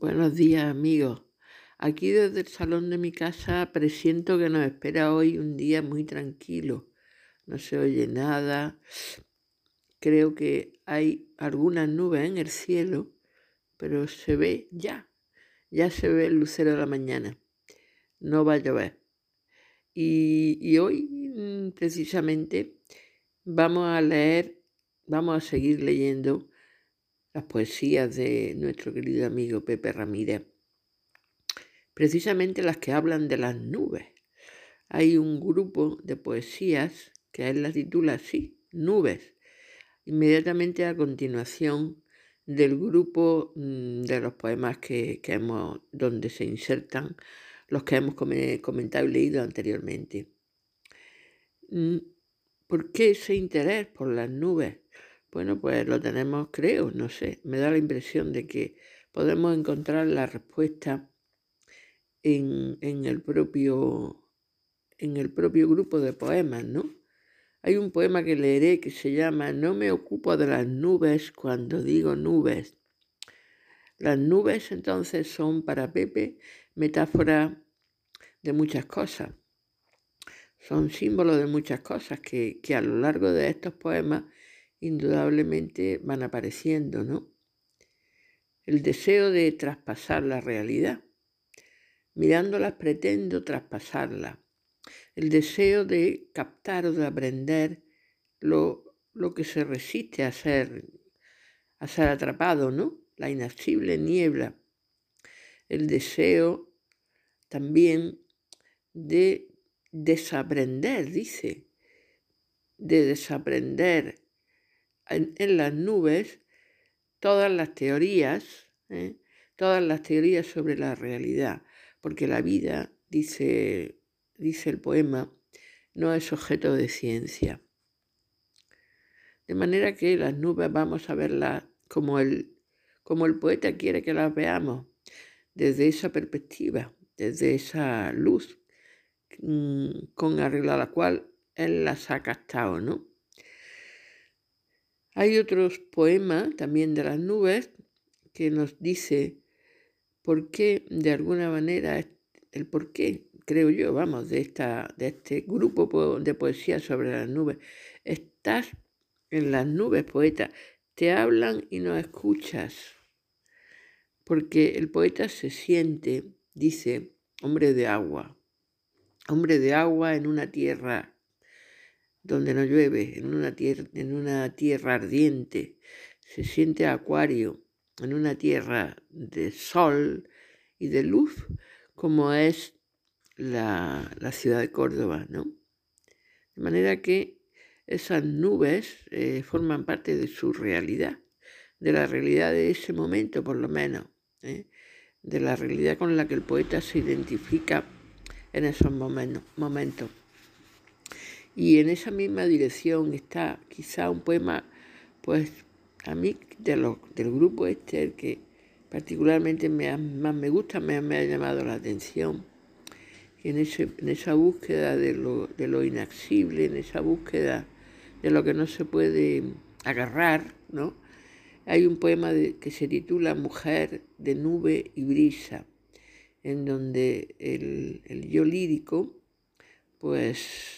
Buenos días amigos. Aquí desde el salón de mi casa presiento que nos espera hoy un día muy tranquilo. No se oye nada. Creo que hay algunas nubes en el cielo, pero se ve ya. Ya se ve el lucero de la mañana. No va a llover. Y, y hoy mm, precisamente vamos a leer, vamos a seguir leyendo las poesías de nuestro querido amigo Pepe Ramírez, precisamente las que hablan de las nubes. Hay un grupo de poesías que él las titula así, Nubes, inmediatamente a continuación del grupo mm, de los poemas que, hemos, donde se insertan los que hemos comentado y leído anteriormente. Mm, ¿Por qué ese interés por las nubes? Bueno, pues lo tenemos, creo, no sé, me da la impresión de que podemos encontrar la respuesta en, el, propio, en el propio grupo de poemas, ¿no? Hay un poema que leeré que se llama No me ocupo de las nubes cuando digo nubes. Las nubes entonces son para Pepe metáfora de muchas cosas. Son símbolos de muchas cosas que, que a lo largo de estos poemas indudablemente van apareciendo, ¿no? El deseo de traspasar la realidad. Mirándolas pretendo traspasarla. El deseo de captar o de aprender lo, lo que se resiste a ser, a ser atrapado, ¿no? La inaccesible niebla. El deseo también de desaprender, dice, de desaprender en, las nubes todas las teorías, ¿eh? todas las teorías sobre la realidad, porque la vida, dice, dice el poema, no es objeto de ciencia. De manera que las nubes vamos a verlas como el, como el poeta quiere que las veamos, desde esa perspectiva, desde esa luz mm, con arreglo a la cual él las ha captado, ¿no? Hay otros poemas también de las nubes que nos dice por qué, de alguna manera, el por qué, creo yo, vamos, de, esta, de este grupo de poesía sobre las nubes. Estás en las nubes, poeta, te hablan y no escuchas, porque el poeta se siente, dice, hombre de agua, hombre de agua en una tierra donde no llueve, en una, tierra, en una tierra ardiente, se siente acuario, en una tierra de sol y de luz, como es la, ciudad de Córdoba, ¿no? De manera que esas nubes eh, forman parte de su realidad, de la realidad de ese momento por lo menos, ¿eh? de la realidad con la que el poeta se identifica en esos momentos. Y en esa misma dirección está quizá un poema, pues a mí de del grupo este, el que particularmente me más me gusta, me, ha llamado la atención. En, ese, en esa búsqueda de lo, de lo inaccesible, en esa búsqueda de lo que no se puede agarrar, ¿no? Hay un poema que se titula Mujer de nube y brisa, en donde el yo lírico, pues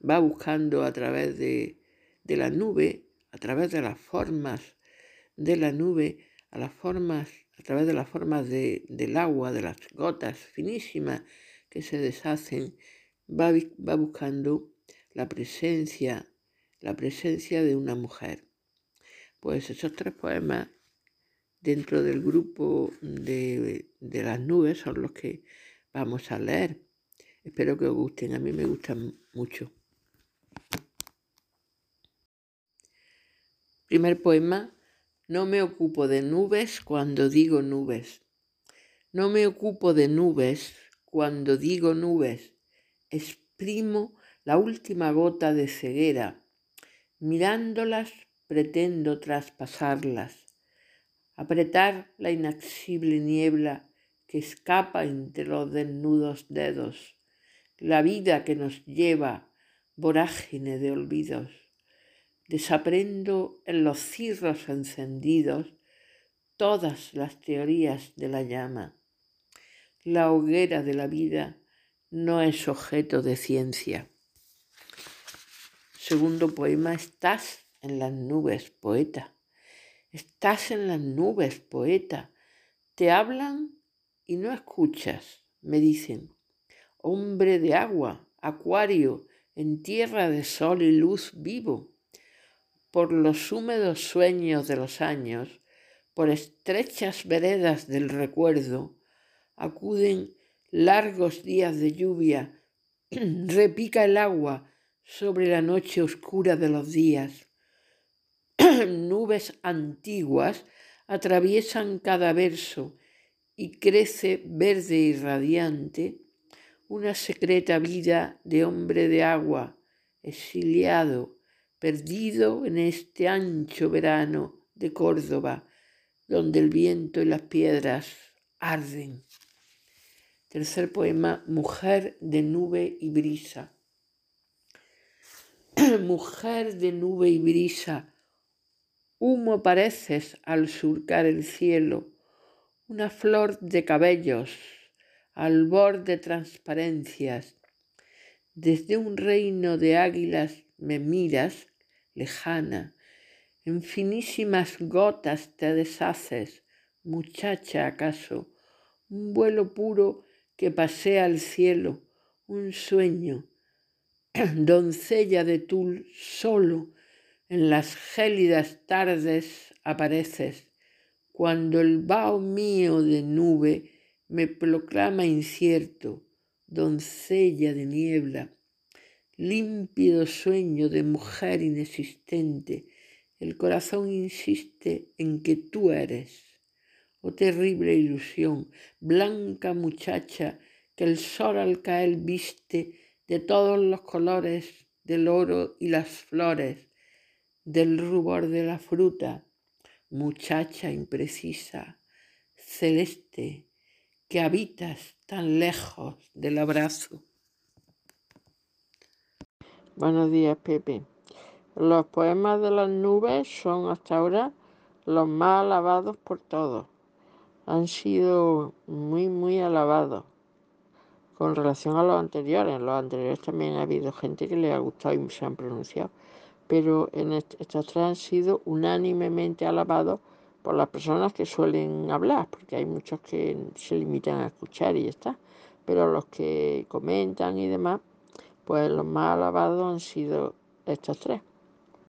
va buscando a través de, la nube, a través de las formas de la nube, a las formas, a través de las formas del agua, de las gotas finísimas que se deshacen, va, va buscando la presencia, la presencia de una mujer. Pues esos tres poemas dentro del grupo de, de, las nubes son los que vamos a leer. Espero que os gusten, a mí me gustan mucho. Primer poema, no me ocupo de nubes cuando digo nubes. No me ocupo de nubes cuando digo nubes. Exprimo la última gota de ceguera. Mirándolas pretendo traspasarlas. Apretar la inaccesible niebla que escapa entre los desnudos dedos. La vida que nos lleva vorágine de olvidos desaprendo en los cirros encendidos todas las teorías de la llama. La hoguera de la vida no es objeto de ciencia. Segundo poema, estás en las nubes, poeta. Estás en las nubes, poeta. Te hablan y no escuchas, me dicen. Hombre de agua, acuario, en tierra de sol y luz vivo. Por los húmedos sueños de los años, por estrechas veredas del recuerdo, acuden largos días de lluvia, repica el agua sobre la noche oscura de los días. Nubes antiguas atraviesan cada verso y crece verde y radiante una secreta vida de hombre de agua, exiliado, perdido en este ancho verano de Córdoba, donde el viento y las piedras arden. Tercer poema, Mujer de nube y brisa. Mujer de nube y brisa, humo pareces al surcar el cielo, una flor de cabellos al borde transparencias. Desde un reino de águilas me miras, lejana, en finísimas gotas te deshaces, muchacha acaso, un vuelo puro que pasea al cielo, un sueño, doncella de tul solo, en las gélidas tardes apareces, cuando el vaho mío de nube me proclama incierto, doncella de niebla, límpido sueño de mujer inexistente, el corazón insiste en que tú eres. Oh terrible ilusión, blanca muchacha que el sol al caer viste de todos los colores del oro y las flores, del rubor de la fruta, muchacha imprecisa, celeste, que habitas tan lejos del abrazo. Buenos días, Pepe. Los poemas de las nubes son hasta ahora los más alabados por todos. Han sido muy, muy alabados con relación a los anteriores. En los anteriores también ha habido gente que le ha gustado y se han pronunciado. Pero en estos tres han sido unánimemente alabados por las personas que suelen hablar, porque hay muchos que se limitan a escuchar y está. Pero los que comentan y demás, pues los más alabados han sido estos tres.